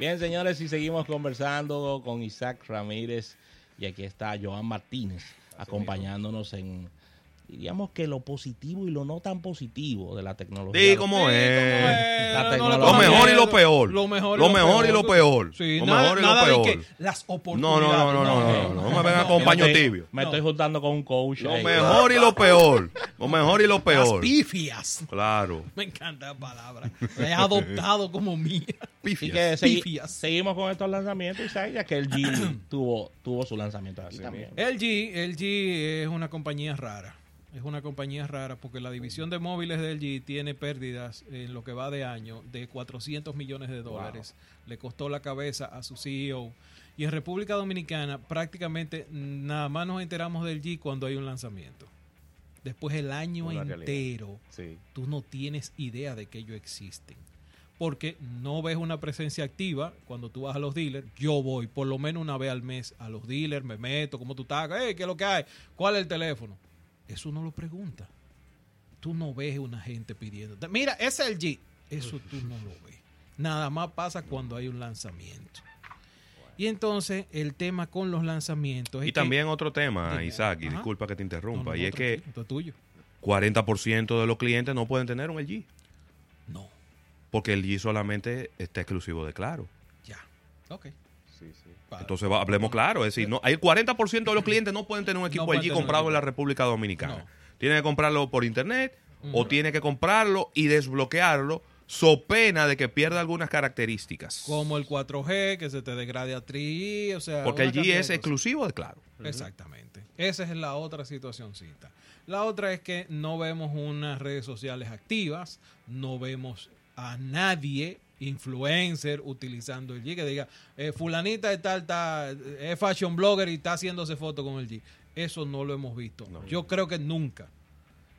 Bien, señores, y seguimos conversando con Isaac Ramírez y aquí está Joan Martínez acompañándonos en diríamos que lo positivo y lo no tan positivo de la tecnología. Sí, como Sí, es. como es, La no le tecnología. Lo mejor y lo peor. Lo mejor y Lo lo mejor y peor. lo peor. Sí, Lo nada, mejor y lo nada peor. que las No, oportunidades. no, no, no, no, no, no, no me vengan con paño me estoy- tibio. Me estoy juntando con un coach. Lo ahí. mejor y lo peor. Lo mejor y lo Las peor. pifias. Claro. Me encanta la palabra. La he adoptado como mía. Y Pifias. que segui- Pifias. seguimos con estos lanzamientos, Isaac, ya que el G tuvo, tuvo su lanzamiento aquí también. LG, LG es una compañía rara. Es una compañía rara porque la división de móviles de LG tiene pérdidas en lo que va de año de 400 millones de dólares. Le costó la cabeza a su CEO. Y en República Dominicana prácticamente nada más nos enteramos del LG cuando hay un lanzamiento. Después el año Una entero Sí. tú no tienes idea de que ellos existen. Porque no ves una presencia activa cuando tú vas a los dealers. Yo voy por lo menos una vez al mes a los dealers, me meto, ¿cómo tú estás? Hey, ¿Qué es lo que hay? ¿Cuál es el teléfono? Eso no lo pregunta. Tú no ves una gente pidiendo. Mira, ese es el G. Eso tú no lo ves. Nada más pasa cuando hay un lanzamiento. Y entonces el tema con los lanzamientos es Y que- también otro tema. Isaac, y Ajá. disculpa que te interrumpa, no, y es que tuyo. 40% de los clientes no pueden tener un LG, No, porque el G solamente está exclusivo de Claro. ya. Ok. Sí, sí. Vale. Entonces va- hablemos claro, es decir, no, el 40% de los clientes no pueden tener un equipo tener un comprado en la. República Dominicana. No. Tiene que comprarlo por internet o tiene que comprarlo y desbloquearlo so pena de que pierda algunas características. Como el 4G, que se te degrade a 3G, o sea... Porque el G es exclusivo de Claro. Exactamente. Esa es la otra situacióncita. La otra es que no vemos unas redes sociales activas, no vemos a nadie influencer utilizando el G que diga eh, fulanita tal está es fashion blogger y está haciéndose foto con el G. Eso no lo hemos visto. Yo creo que nunca.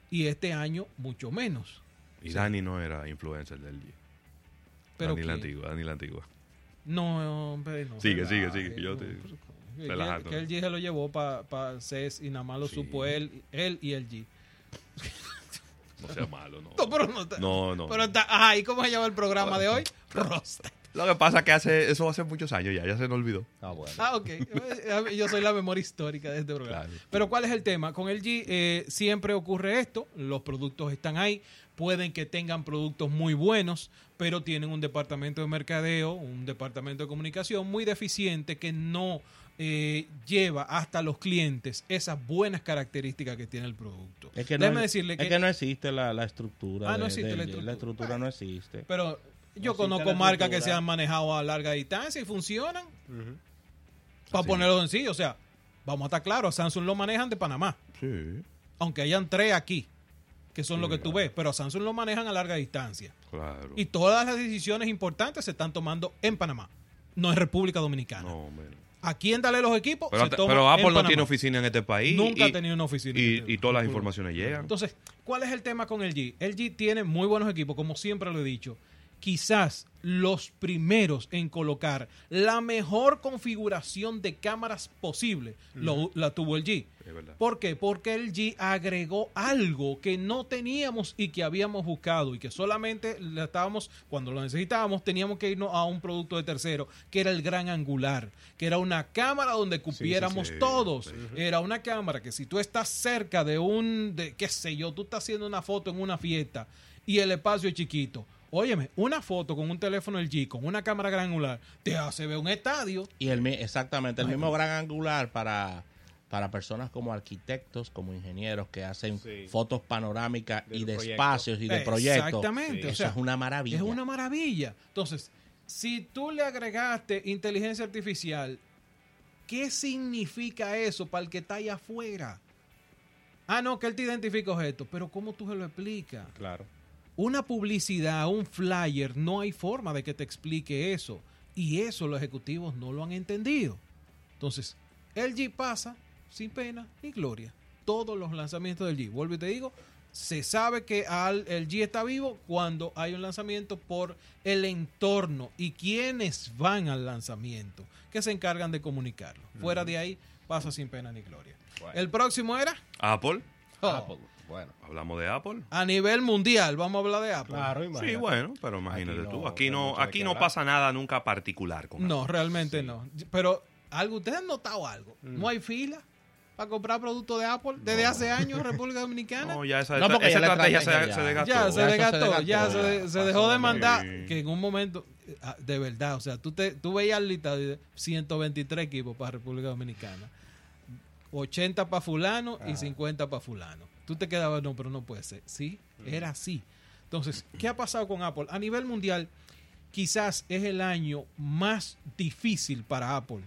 Y este año mucho menos. Y Dani no era influencer del G. Pero Dani la antigua, Dani la antigua. No, hombre, no. Sigue, sigue, sigue, yo no, te- pero- que-. Que el G se lo llevó para CES y nada más lo Sí. supo él, él y el G. No sea malo, no. No, pero no está. No, no. Pero está. Ajá, ¿y cómo se llama el programa de hoy? Rosta. Lo que pasa es que hace, eso hace muchos años ya, ya se nos olvidó. Ah, bueno. Ah, ok. Yo soy la memoria histórica de este programa. Claro. Pero ¿cuál es el tema? Con el G eh, siempre ocurre esto. Los productos están ahí. Pueden que tengan productos muy buenos, pero tienen un departamento de mercadeo, un departamento de comunicación muy deficiente que no eh, lleva hasta los clientes esas buenas características que tiene el producto. Es que no, Déjeme decirle que, es que no existe la, la estructura. Ah, no de- existe la estructura. estructura no existe. Pero yo conozco la marcas que se han manejado a larga distancia y funcionan. Para Así. ponerlo sencillo, o sea, vamos a estar claros, a Samsung lo manejan de Panamá, Sí, aunque hayan tres aquí, que son lo que tú ves, pero a Samsung lo manejan a larga distancia. claro. Y todas las decisiones importantes se están tomando en Panamá, no en República Dominicana. No, hombre. Aquí en Dale los equipos Pero, Apple no tiene oficina en este país. Nunca y, ha tenido una oficina. Y, y todas las informaciones llegan. Entonces, ¿cuál es el tema con el G? El G tiene muy buenos equipos, como siempre lo he dicho. Quizás los primeros en colocar la mejor configuración de cámaras posible lo- la tuvo el G. ¿Por qué? Porque el G agregó algo que no teníamos y que habíamos buscado y que solamente estábamos, cuando lo necesitábamos, teníamos que irnos a un producto de tercero, que era el gran angular, que era una cámara donde cupiéramos sí. todos. Era una cámara que si tú estás cerca de un, de, qué sé yo, tú estás haciendo una foto en una fiesta y el espacio es chiquito. Óyeme, una foto con un teléfono LG, con una cámara gran angular, te hace ver un estadio. Y el exactamente, el mismo gran angular para, para personas como arquitectos, como ingenieros que hacen Sí. fotos panorámicas De y de espacios y de proyectos. Exactamente. Eso o sea, es una maravilla. Es una maravilla. Entonces, si tú le agregaste inteligencia artificial, ¿qué significa eso para el que está allá afuera? Ah, no, que él te identifica objetos, pero ¿cómo tú se lo explicas? Claro. Una publicidad, un flyer, no hay forma de que te explique eso. Y eso los ejecutivos no lo han entendido. Entonces, el G pasa sin pena ni gloria. Todos los lanzamientos del G. Vuelvo y te digo, se sabe que al, el G está vivo cuando hay un lanzamiento por el entorno y quienes van al lanzamiento, que se encargan de comunicarlo. Fuera de ahí, pasa sin pena ni gloria. El próximo era... Apple. Oh, Apple. Bueno, Hablamos de Apple. A nivel mundial, vamos a hablar de Apple. claro, Sí, imagínate. bueno, pero imagínate Aquí no- tú. Aquí no aquí no pasa nada nunca particular con No, Apple. realmente no. Pero, algo, ¿ustedes han notado algo? ¿No hay fila para comprar productos de Apple desde hace años en República Dominicana? No, ya esa, No, porque esa ya la estrategia se, ya- se desgastó. Ya, se Ya eso se desgastó, desgastó, ya se, ya. se Pasó dejó de mandar. Que en un momento, eh, ah, de verdad, o sea, tú, te, tú veías el listado de 123 equipos para República Dominicana, 80 para Fulano y Ajá. 50 para Fulano. Tú te quedabas, no, pero no puede ser. Sí, era así. Entonces, ¿qué ha pasado con Apple? A nivel mundial, quizás es el año más difícil para Apple.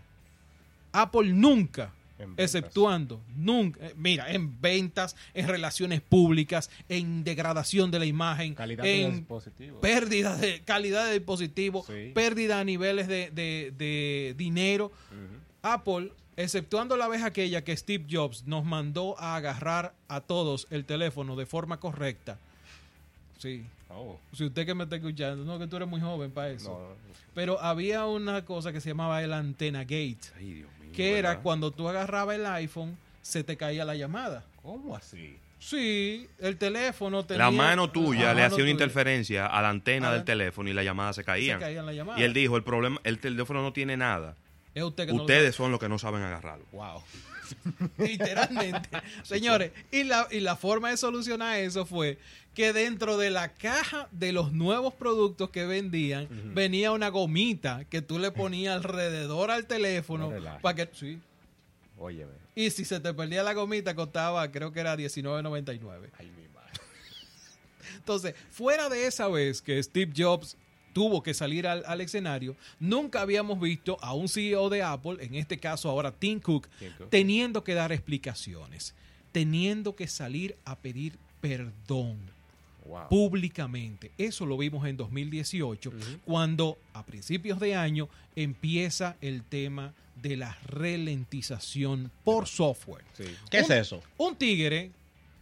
Apple nunca exceptuando, nunca, eh, mira, en ventas, en relaciones públicas, en degradación de la imagen, Calidad de en dispositivo. pérdida de calidad de dispositivo, Sí. pérdida a niveles de, de- de dinero. Apple, exceptuando la vez aquella que Steve Jobs nos mandó a agarrar a todos el teléfono de forma correcta. Sí. Oh, Si usted que me está escuchando, no, que tú eres muy joven para eso. no, Pero había una cosa que se llamaba el antena gate, Ay, Dios mío, que era cuando tú agarrabas el iPhone, se te caía la llamada. ¿Cómo así? Sí, el teléfono tenía... La mano tuya La le hacía una tuya. interferencia a la antena Ah. del teléfono y las llamadas se Se caían. caían la llamada. Y él dijo, el problema, el teléfono no tiene nada. Es usted que no lo Ustedes son los que no saben agarrarlo. Wow. Literalmente. Señores, y la, y la forma de solucionar eso fue que dentro de la caja de los nuevos productos que vendían venía una gomita que tú le ponías alrededor al teléfono No para que sí. Óyeme. Y si se te perdía la gomita costaba, creo que era 19.99. Ay, mi madre. Entonces, fuera de esa vez que Steve Jobs tuvo que salir al, al escenario, nunca habíamos visto a un CEO de Apple, en este caso ahora Tim Cook, Tim Cook. teniendo que dar explicaciones, teniendo que salir a pedir perdón Wow. públicamente. Eso lo vimos en 2018, cuando a principios de año empieza el tema de la ralentización por software. Sí. ¿Qué es eso? Un tigre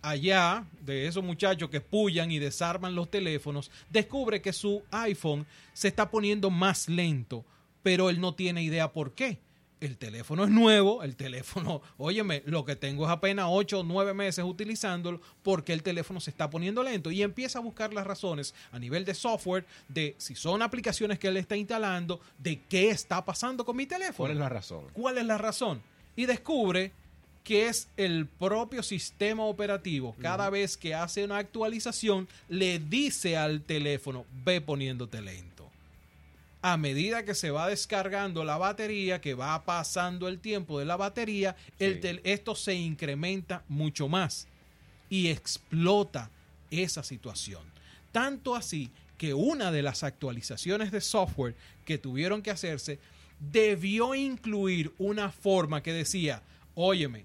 allá, de esos muchachos que pullan y desarman los teléfonos, descubre que su iPhone se está poniendo más lento, pero él no tiene idea por qué. El teléfono es nuevo, el teléfono, óyeme, lo que tengo es apenas 8 o 9 meses utilizándolo porque el teléfono se está poniendo lento y empieza a buscar las razones a nivel de software, de si son aplicaciones que él está instalando, de qué está pasando con mi teléfono. ¿Cuál es la razón? ¿Cuál es la razón? Y descubre que es el propio sistema operativo. Cada vez que hace una actualización, le dice al teléfono, ve poniéndote lento. A medida que se va descargando la batería, que va pasando el tiempo de la batería, el Sí. esto se incrementa mucho más y explota esa situación. Tanto así que una de las actualizaciones de software que tuvieron que hacerse debió incluir una forma que decía, óyeme,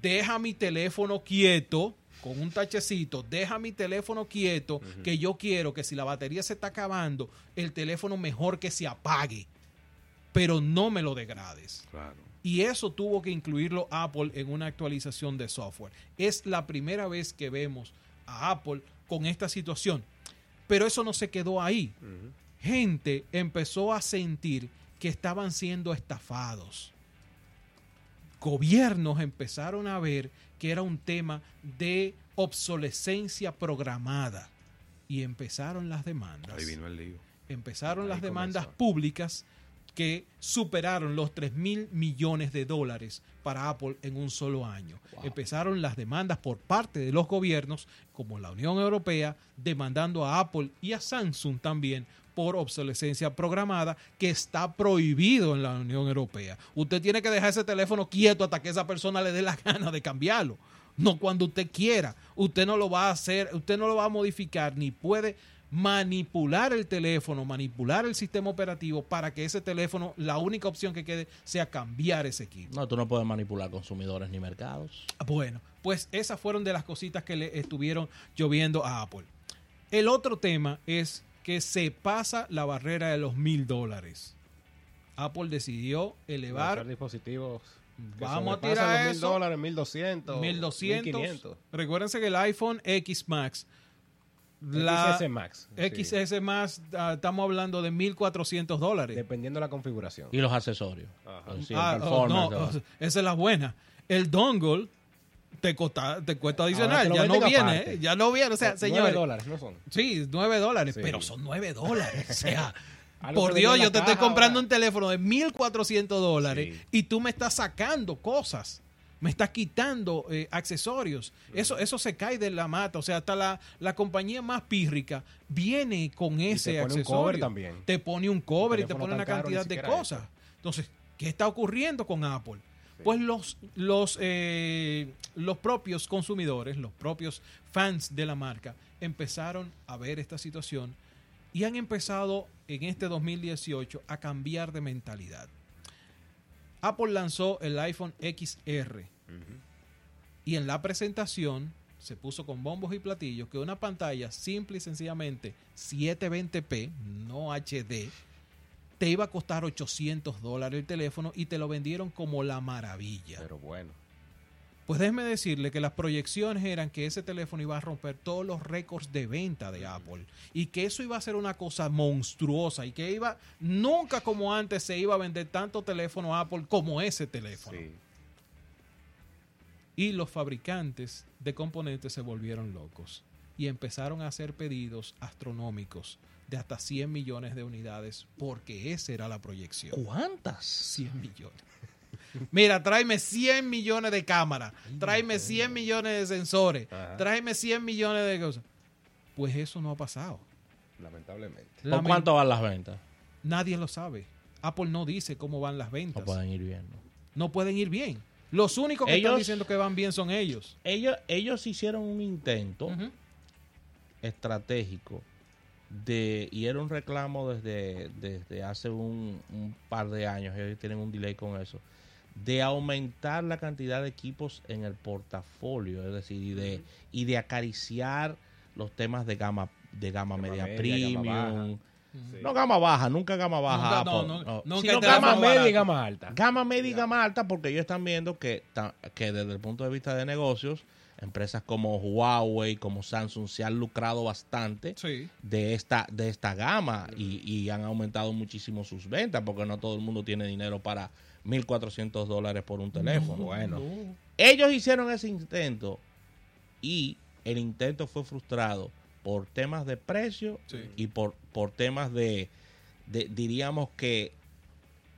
deja mi teléfono quieto con un tachecito, deja mi teléfono quieto, que yo quiero que si la batería se está acabando, el teléfono mejor que se apague, pero no me lo degrades. Claro. Y eso tuvo que incluirlo Apple en una actualización de software. Es la primera vez que vemos a Apple con esta situación. Pero eso no se quedó ahí. Gente empezó a sentir que estaban siendo estafados. Gobiernos empezaron a ver que era un tema de obsolescencia programada. Y empezaron las demandas Ahí vino el lío. empezaron Ahí las demandas comenzó. públicas que superaron los 3 mil millones de dólares para Apple en un solo año. Empezaron las demandas por parte de los gobiernos, como la Unión Europea, demandando a Apple y a Samsung también por obsolescencia programada, que está prohibido en la Unión Europea. Usted tiene que dejar ese teléfono quieto hasta que esa persona le dé la gana de cambiarlo. No cuando usted quiera. Usted no lo va a hacer, usted no lo va a modificar, ni puede manipular el teléfono, manipular el sistema operativo para que ese teléfono, la única opción que quede sea cambiar ese equipo. No, tú no puedes manipular consumidores ni mercados. Bueno, pues esas fueron de las cositas que le estuvieron lloviendo a Apple. El otro tema es que se pasa la barrera de los mil dólares. Apple decidió elevar dispositivos. que Vamos a tirar los mil eso. dólares, 1200. 1200. 1500. Recuérdense que el iPhone X Max, la XS Max. sí. XS más, ah, estamos hablando de 1.400 dólares. Dependiendo de la configuración. Y los accesorios. Ajá. Ah, oh, ¿no? esa es la buena. El dongle te, costa, te cuesta Ahora adicional. Ya no viene, aparte. ¿eh? ya no viene. O sea, señores, dólares, ¿no son? Sí, 9 dólares, Sí. pero son 9 dólares. O sea, Algo por Dios, yo te estoy comprando ahora. un teléfono de 1.400 dólares Sí. y tú me estás sacando cosas. Me estás quitando eh, accesorios. Eso, eso se cae de la mata. O sea, hasta la, la compañía más pírrica viene con ese te pone un accesorio. cover también. Te pone un cover y te pone una cantidad de cosas. eso. Entonces, ¿qué está ocurriendo con Apple? Pues los, los, eh, los propios consumidores, los propios fans de la marca, empezaron a ver esta situación y han empezado en este 2018 a cambiar de mentalidad. Apple lanzó el iPhone XR y en la presentación se puso con bombos y platillos que una pantalla simple y sencillamente 720p, no HD, te iba a costar 800 dólares el teléfono y te lo vendieron como la maravilla. Pero bueno. Pues déjeme decirle que las proyecciones eran que ese teléfono iba a romper todos los récords de venta de Apple y que eso iba a ser una cosa monstruosa y que iba nunca como antes se iba a vender tanto teléfono Apple como ese teléfono. Sí. Y los fabricantes de componentes se volvieron locos y empezaron a hacer pedidos astronómicos de hasta 100 millones de unidades porque esa era la proyección. ¿Cuántas? 100 millones. Mira, tráeme 100 millones de cámaras, tráeme 100 millones de sensores, Ajá. tráeme 100 millones de cosas. Pues eso no ha pasado. Lamentablemente. ¿Por cuánto van las ventas? Nadie lo sabe. Apple no dice cómo van las ventas. No pueden ir bien. ¿no? No pueden ir bien. Los únicos que Ellos- están diciendo que van bien son ellos. Ellos, ellos hicieron un intento estratégico de y era un reclamo desde, desde hace un, un par de años, ellos tienen un delay con eso, de aumentar la cantidad de equipos en el portafolio, es decir, y de, y de acariciar los temas de gama de gama, Gama media, media, premium. gama. Sí. No gama baja, nunca gama baja. Nunca, no, Apple, no, no. nunca Sino gama media y gama alta. Gama media y gama alta porque ellos están viendo que, que desde el punto de vista de negocios, empresas como Huawei, como Samsung se han lucrado bastante Sí. de esta, de esta gama y, y han aumentado muchísimo sus ventas porque no todo el mundo tiene dinero para 1.400 dólares por un teléfono. Bueno. No. Ellos hicieron ese intento y el intento fue frustrado por temas de precio Sí. y por, por temas de, de, diríamos que,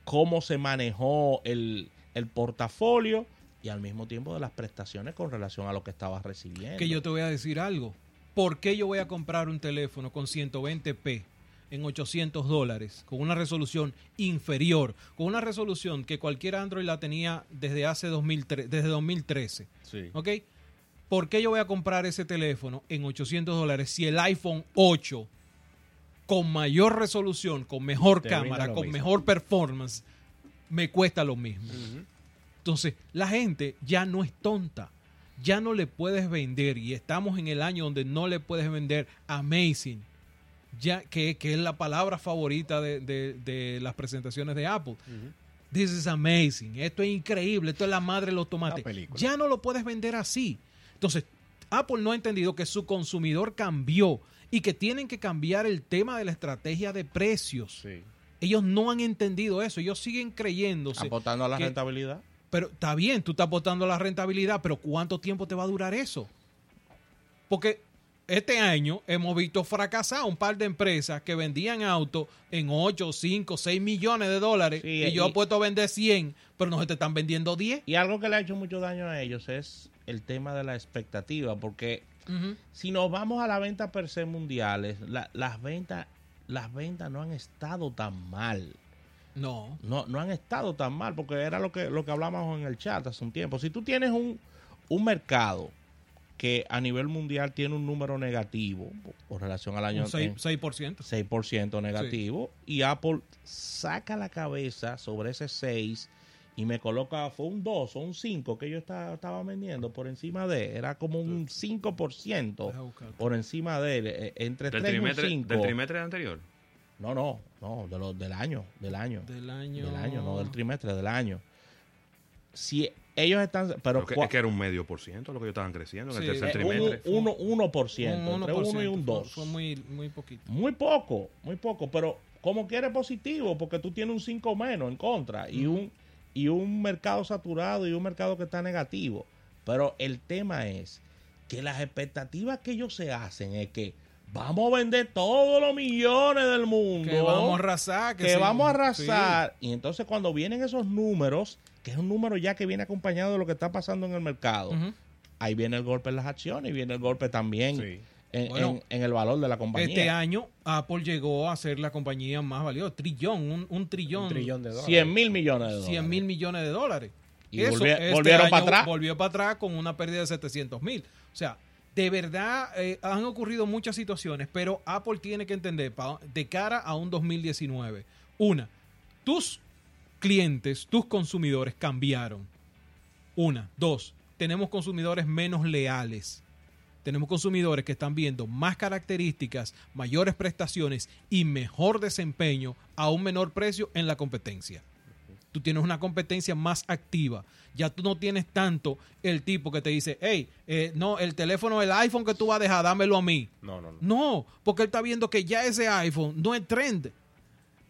cómo se manejó el, el portafolio y al mismo tiempo de las prestaciones con relación a lo que estabas recibiendo. Que yo te voy a decir algo. ¿Por qué yo voy a comprar un teléfono con 120p en 800 dólares, con una resolución inferior, con una resolución que cualquier Android la tenía desde hace 2003, desde 2013? Sí. ¿Ok? ¿Por qué yo voy a comprar ese teléfono en 800 dólares si el iPhone 8 con mayor resolución, con mejor cámara, con mismo. mejor performance, me cuesta lo mismo? Entonces, la gente ya no es tonta. Ya no le puedes vender, y estamos en el año donde no le puedes vender amazing, ya que, que es la palabra favorita de, de- de las presentaciones de Apple. This is amazing. Esto es increíble. Esto es la madre de los tomates. Ya no lo puedes vender así. Entonces, Apple no ha entendido que su consumidor cambió y que tienen que cambiar el tema de la estrategia de precios. Sí. Ellos no han entendido eso. Ellos siguen creyéndose. apostando a la que- rentabilidad. Pero está bien, tú estás apostando a la rentabilidad, pero ¿cuánto tiempo te va a durar eso? Porque este año hemos visto fracasar un par de empresas que vendían autos en 8, 5, 6 millones de dólares Sí, y yo y- he puesto a vender 100, pero no se te están vendiendo 10. Y algo que le ha hecho mucho daño a ellos es el tema de la expectativa, porque si nos vamos a la venta per se mundiales, la- las ventas las ventas no han estado tan mal. No. No, no han estado tan mal, porque era lo que, lo que hablábamos en el chat hace un tiempo. Si tú tienes un, un mercado que a nivel mundial tiene un número negativo con relación al año Un 6%. en- 6%. 6% negativo y Apple saca la cabeza sobre ese 6 y me coloca, fue un 2 o un 5 que yo estaba, estaba vendiendo por encima de, era como un 5% Deja buscar. por encima de él, eh, entre Del 3 y un trimestre, 5. del trimestre anterior. No, no, no, de lo, del año, del año. Del año. Del año, no del trimestre, del año. Si ellos están, pero Pero que, cua- es que era un medio por ciento lo que ellos estaban creciendo en Sí, el tercer eh, un- trimestre. uno, 1%, Un entre 1 y 1%, un fue- 2. Fue muy, muy poquito. Muy poco, muy poco, pero como quiere positivo, porque tú tienes un 5 menos en contra y un y un mercado saturado y un mercado que está negativo. Pero el tema es que las expectativas que ellos se hacen es que vamos a vender todos los millones del mundo. Que vamos a arrasar. que sí. vamos a arrasar. Y entonces cuando vienen esos números, que es un número ya que viene acompañado de lo que está pasando en el mercado, ahí viene el golpe en las acciones y viene el golpe también Sí. en, Bueno, en- en el valor de la compañía. Este año Apple llegó a ser la compañía más valiosa. Trillón, un, un trillón. Un trillón de dólares. 100 mil millones de dólares. 100 mil millones de dólares. Y Eso, volvi- este volvieron para atrás. Volvió para atrás con una pérdida de 700 mil. O sea, de verdad eh, han ocurrido muchas situaciones, pero Apple tiene que entender de cara a un 2019. Una, tus clientes, tus consumidores cambiaron. Una. Dos, tenemos consumidores menos leales. Tenemos consumidores que están viendo más características, mayores prestaciones y mejor desempeño a un menor precio en la competencia. Tú tienes una competencia más activa. Ya tú no tienes tanto el tipo que te dice, hey, eh, no, el teléfono, el iPhone que tú vas a dejar, dámelo a mí. No, no, no. No, porque él está viendo que ya ese iPhone no es trend.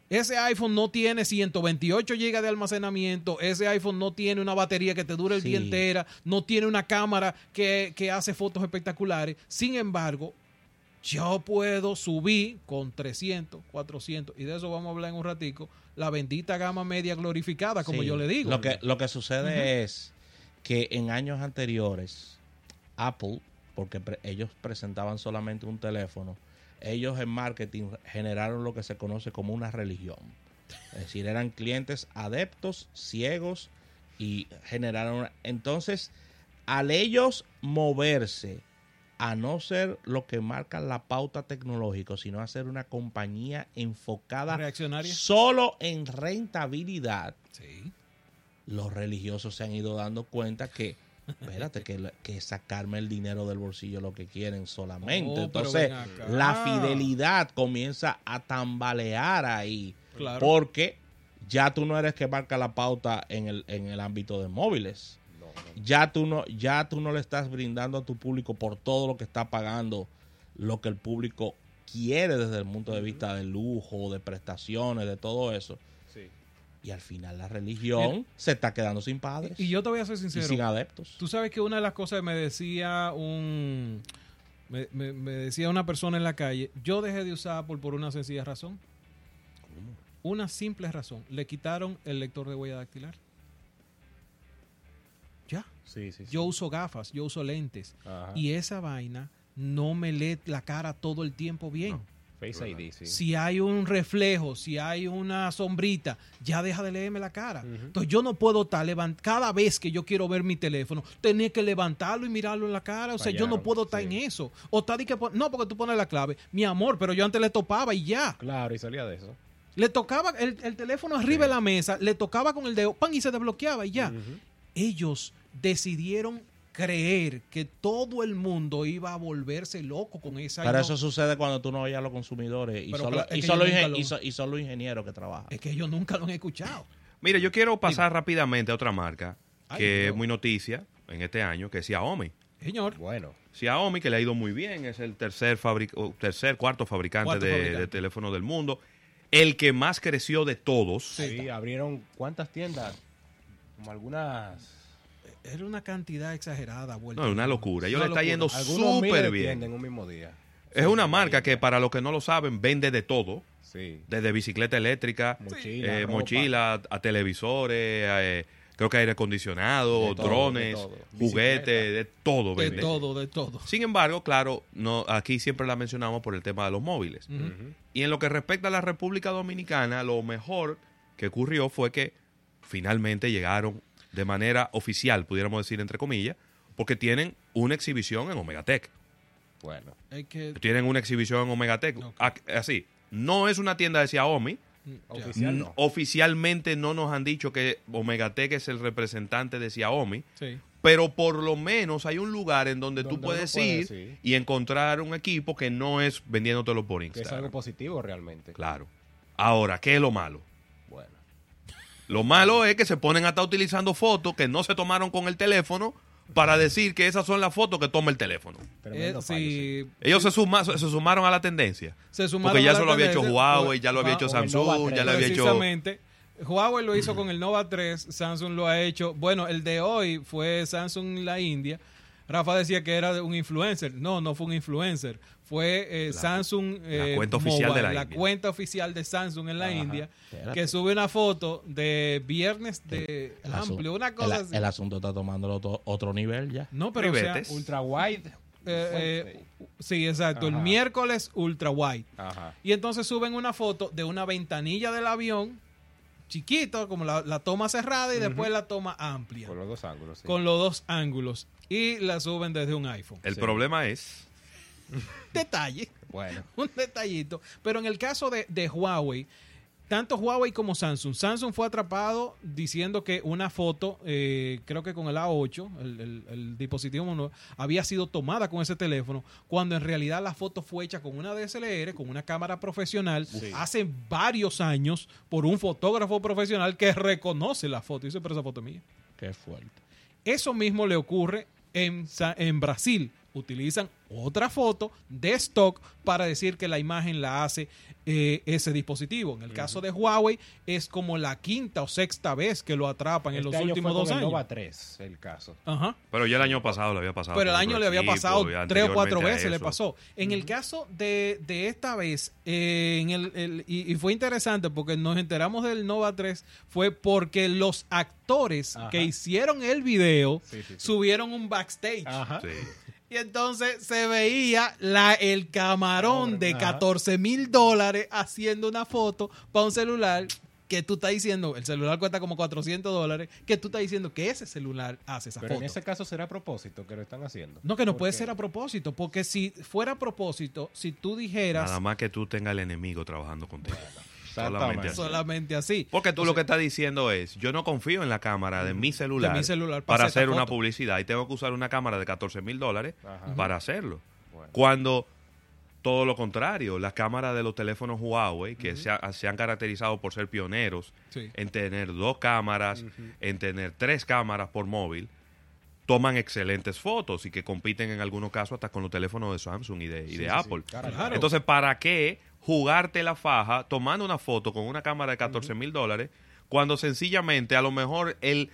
Ese iPhone no tiene 128 GB de almacenamiento, ese iPhone no tiene una batería que te dure el Sí. día entera, no tiene una cámara que, que hace fotos espectaculares. Sin embargo, yo puedo subir con 300, 400, y de eso vamos a hablar en un ratico, la bendita gama media glorificada, como Sí. yo le digo. Lo que, lo que sucede es que en años anteriores, Apple, porque pre- ellos presentaban solamente un teléfono, ellos en marketing generaron lo que se conoce como una religión. Es decir, eran clientes adeptos, ciegos y generaron... Entonces, al ellos moverse a no ser lo que marca la pauta tecnológica, sino a ser una compañía enfocada reaccionaria. solo en rentabilidad, Sí. los religiosos se han ido dando cuenta que, espérate, que, que sacarme el dinero del bolsillo lo que quieren solamente. Oh, Entonces, la fidelidad comienza a tambalear ahí. Claro. Porque ya tú no eres que marca la pauta en el, en el ámbito de móviles. Ya tú, no, ya tú no le estás brindando a tu público por todo lo que está pagando lo que el público quiere desde el punto de vista de lujo, de prestaciones, de todo eso. Sí. Y al final la religión se está quedando sin padres Y yo te voy a ser y sincero. sin adeptos. Tú sabes que una de las cosas que me decía un me, me- me decía una persona en la calle, yo dejé de usar Apple por una sencilla razón. Una simple razón. Le quitaron el lector de huella dactilar. Ya. Sí, sí, sí. Yo uso gafas, yo uso lentes. Ajá. Y esa vaina no me lee la cara todo el tiempo bien. Face ID, sí. Si hay un reflejo, si hay una sombrita, ya deja de leerme la cara. Entonces yo no puedo estar levant cada vez que yo quiero ver mi teléfono, tener que levantarlo y mirarlo en la cara. O sea, yo no puedo estar sí. en eso. O está de que no, porque tú pones la clave. Mi amor, pero yo antes le topaba y ya. Claro, y salía de eso. Le tocaba el, el teléfono arriba de la mesa, le tocaba con el dedo, pan, y se desbloqueaba y ya. Ellos decidieron creer que todo el mundo iba a volverse loco con esa Pero eso sucede cuando tú no oyes a los consumidores y Pero solo, y solo, lo- y so- y solo ingenieros que trabajan. Es que ellos nunca lo han escuchado. Mire, yo quiero pasar rápidamente a otra marca Ay, que no. es muy noticia en este año, que es Xiaomi. Señor, Bueno, Xiaomi, que le ha ido muy bien, es el tercer, fabric- tercer cuarto fabricante, Cuarto de, fabricante. de teléfonos del mundo. El que más creció de todos. sí, abrieron cuántas tiendas, como algunas... era una cantidad exagerada. vuelta. No, es una locura. Ellos Una le está locura. yendo súper de bien. tiendas en un mismo día. Es una marca que, para los que no lo saben, vende de todo. Sí. Desde bicicleta eléctrica, Mochila, eh, mochila, a televisores, eh, creo que aire acondicionado, De todo, drones, de todo. juguetes, de todo de vende. todo, de todo. Sin embargo, claro, no, aquí siempre la mencionamos por el tema de los móviles. Y en lo que respecta a la República Dominicana, lo mejor que ocurrió fue que finalmente llegaron de manera oficial, pudiéramos decir entre comillas, porque tienen una exhibición en Omegatech. Bueno, Es que Tienen una exhibición en Omegatech. Ac- Así, no es una tienda de Xiaomi. oficial no. Oficialmente no nos han dicho que Omegatech es el representante de Xiaomi. Sí. Pero por lo menos hay un lugar en donde, tú puedes puede, ir y encontrar un equipo que no es vendiéndotelo por Que es Instagram. algo positivo realmente. Claro. Ahora, ¿qué es lo malo? Lo malo es que se ponen a estar utilizando fotos que no se tomaron con el teléfono para decir que esas son las fotos que toma el teléfono. Eh, sí. sí, Ellos se, suma- se sumaron a la tendencia. se sumaron Porque ya a la eso lo había hecho Huawei, ya lo había hecho Samsung, ya 3. lo había hecho... precisamente Huawei lo hizo con el Nova 3, Samsung lo ha hecho. Bueno, el de hoy fue Samsung la India. Rafa decía que era de un influencer. No, no fue un influencer. Fue eh, La- Samsung. la eh, cuenta oficial de la la India. cuenta oficial de Samsung en la Ajá. India. Espérate. Que sube una foto de viernes de El amplio, una cosa el, así. el asunto está tomando otro, otro nivel ya. no, pero o sea. Ultra wide. eh, eh, sí, exacto. El miércoles ultra wide. Ajá. Y entonces suben una foto de una ventanilla del avión, chiquito, como la, la toma cerrada y después la toma amplia, Por los dos ángulos. sí. con los dos ángulos. Y la suben desde un iPhone. El Sí. problema es Detalle, Bueno. un detallito. Pero en el caso de, de Huawei, tanto Huawei como Samsung, Samsung fue atrapado diciendo que una foto, eh, creo que con el A8, el, el- el dispositivo mono, había sido tomada con ese teléfono, cuando en realidad la foto fue hecha con una DSLR, con una cámara profesional, Sí. hace varios años, por un fotógrafo profesional que reconoce la foto. Y dice, pero esa foto es mía. Qué fuerte. Eso mismo le ocurre en Brasil. Utilizan otra foto de stock para decir que la imagen la hace eh, ese dispositivo. En el caso de Huawei es como la quinta o sexta vez que lo atrapan en Este los año últimos fue dos con el años. Nova 3 el caso. Ajá. Pero ya el año pasado le había pasado. Pero el año le había pasado tres o cuatro veces, le pasó. En el caso de, de esta vez, eh, en el, el- y, y fue interesante porque nos enteramos del Nova 3, fue porque los actores Ajá. que hicieron el video Sí, sí, sí. subieron un backstage. Ajá. Y entonces se veía la, el camarón Pobre, de ajá. 14 mil dólares haciendo una foto para un celular que tú estás diciendo, el celular cuesta como 400 dólares, que tú estás diciendo que ese celular hace esa Pero foto. en ese caso será a propósito que lo están haciendo. No, que no puede ser a propósito, porque si fuera a propósito, si tú dijeras Nada más que tú tengas el enemigo trabajando contigo. Solamente así. solamente así, Porque tú lo que estás diciendo es, yo no confío en la cámara de mi celular, De mi celular para hacer una publicidad y tengo que usar una cámara de 14 mil dólares Ajá. para hacerlo. Bueno. Cuando todo lo contrario, las cámaras de los teléfonos Huawei, que se, ha- se han caracterizado por ser pioneros Sí. en tener dos cámaras, en tener tres cámaras por móvil, toman excelentes fotos y que compiten en algunos casos hasta con los teléfonos de Samsung y de, y Sí, de sí, Apple. Claro. Entonces, ¿para qué jugarte la faja tomando una foto con una cámara de 14 mil dólares cuando sencillamente a lo mejor el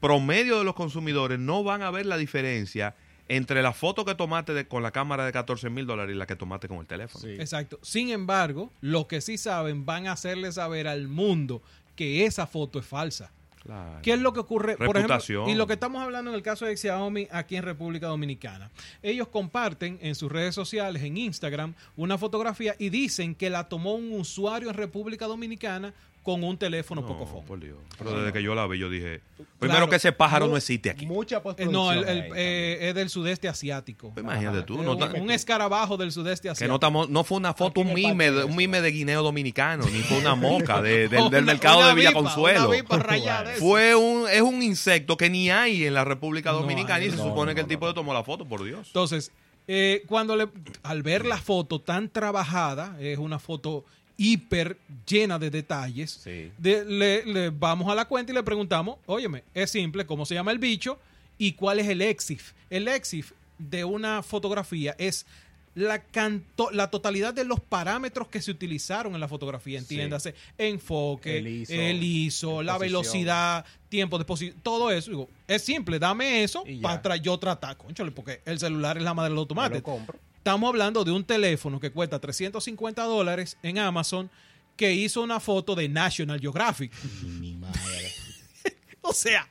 promedio de los consumidores no van a ver la diferencia entre la foto que tomaste de- con la cámara de 14 mil dólares y la que tomaste con el teléfono? Sí. Exacto. Sin embargo, los que sí saben van a hacerle saber al mundo que esa foto es falsa. Claro. ¿Qué es lo que ocurre? Por ejemplo, y lo que estamos hablando en el caso de Xiaomi aquí en República Dominicana. Ellos comparten en sus redes sociales, en Instagram, una fotografía y dicen que la tomó un usuario en República Dominicana con un teléfono No, Pocophone. por Dios. Pero desde que yo la vi, yo dije, primero Claro. que ese pájaro no existe aquí. Mucha Eh, postproducción. no, el- el- eh, es del sudeste asiático. Pues imagínate Ajá. tú, no, un, escarabajo del sudeste que asiático. no, estamos, no fue una foto, un mime, de- un mime de guineo dominicano, ni fue una moca de- del, del mercado una de Villa vipa, Consuelo. una de eso. Fue un, es un insecto que ni hay en la República Dominicana hay, y se no, supone no, que el no, tipo no. le tomó la foto, por Dios. Entonces, eh, cuando le, al ver la foto tan trabajada, es una foto hiper llena de detalles, Sí. de- le, le vamos a la cuenta y le preguntamos, óyeme, es simple, ¿cómo se llama el bicho? ¿Y cuál es el EXIF? El EXIF de una fotografía es la, canto- la totalidad de los parámetros que se utilizaron en la fotografía, entiéndase, enfoque, El ISO, el ISO, la velocidad, tiempo de exposición, todo eso. Digo, es simple, dame eso para yo tratar, conchale, porque el celular es la madre del compro. Estamos hablando de un teléfono que cuesta 350 dólares en Amazon que hizo una foto de National Geographic. Mi madre. O sea,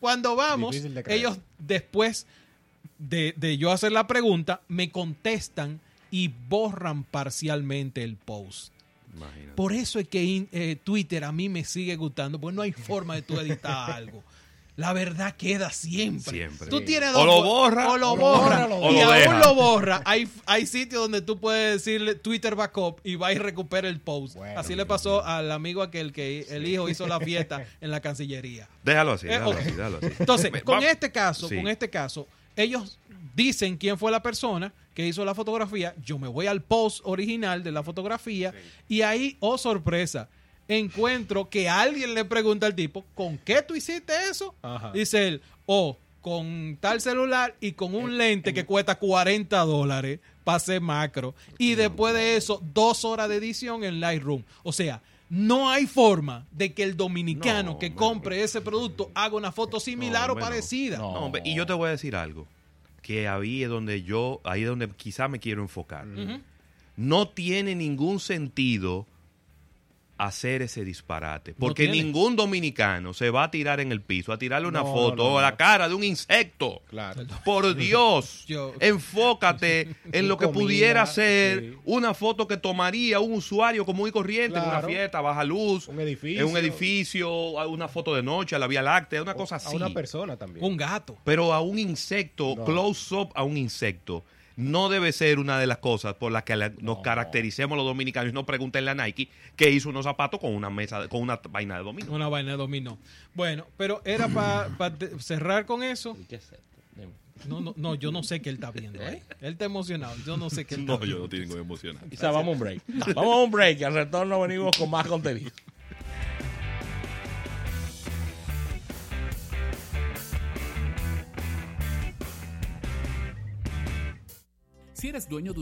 cuando vamos, de ellos después de, de yo hacer la pregunta, me contestan y borran parcialmente el post. Imagínate. Por eso es que eh, Twitter a mí me sigue gustando, porque no hay forma de tú editar algo. La verdad queda siempre. Siempre. Tú tienes O dos lo fo- borra, o lo o lo borra, borra, lo o y lo aún lo borra. Hay, hay sitios donde tú puedes decirle Twitter backup y va y recupera el post. Bueno, Así le pasó al amigo aquel que el hijo hizo la fiesta en la Cancillería. Déjalo así, Eh, así, déjalo así. Entonces, con va- este caso, Sí. con este caso, ellos dicen quién fue la persona que hizo la fotografía. Yo me voy al post original de la fotografía y ahí, oh sorpresa, encuentro que alguien le pregunta al tipo, ¿con qué tú hiciste eso? Ajá. Dice él, oh, con tal celular y con un lente que cuesta 40 dólares para hacer macro. Y después de eso, dos horas de edición en Lightroom. O sea, No hay forma de que el dominicano No, que hombre. compre ese producto haga una foto similar No, o parecida. No. No, hombre, y yo te voy a decir algo, que ahí es donde yo, ahí es donde quizá me quiero enfocar. No tiene ningún sentido hacer ese disparate, porque ningún dominicano se va a tirar en el piso, a tirarle una No, foto no, o la no. cara de un insecto. Claro. Por Dios, Yo- enfócate en lo que Comida, pudiera ser sí. una foto que tomaría un usuario común y corriente en una fiesta, baja luz, Un edificio. en un edificio, una foto de noche a la Vía Láctea, una cosa A así. una persona también. Un gato. Pero a un insecto, close up a un insecto, no debe ser una de las cosas por las que la- nos No. caractericemos los dominicanos. Y no pregunten a Nike que hizo unos zapatos con una mesa, de- con una vaina de dominó. Una vaina de dominó. Bueno, pero era para cerrar con eso. ¿Y qué es esto? Dime. No, no, no, yo no sé qué él está viendo ahí. Él está emocionado. Yo no sé qué él está No, yo no tengo emocional. Quizá vamos a un break. Vamos a un break y al retorno venimos con más contenido. Si eres dueño de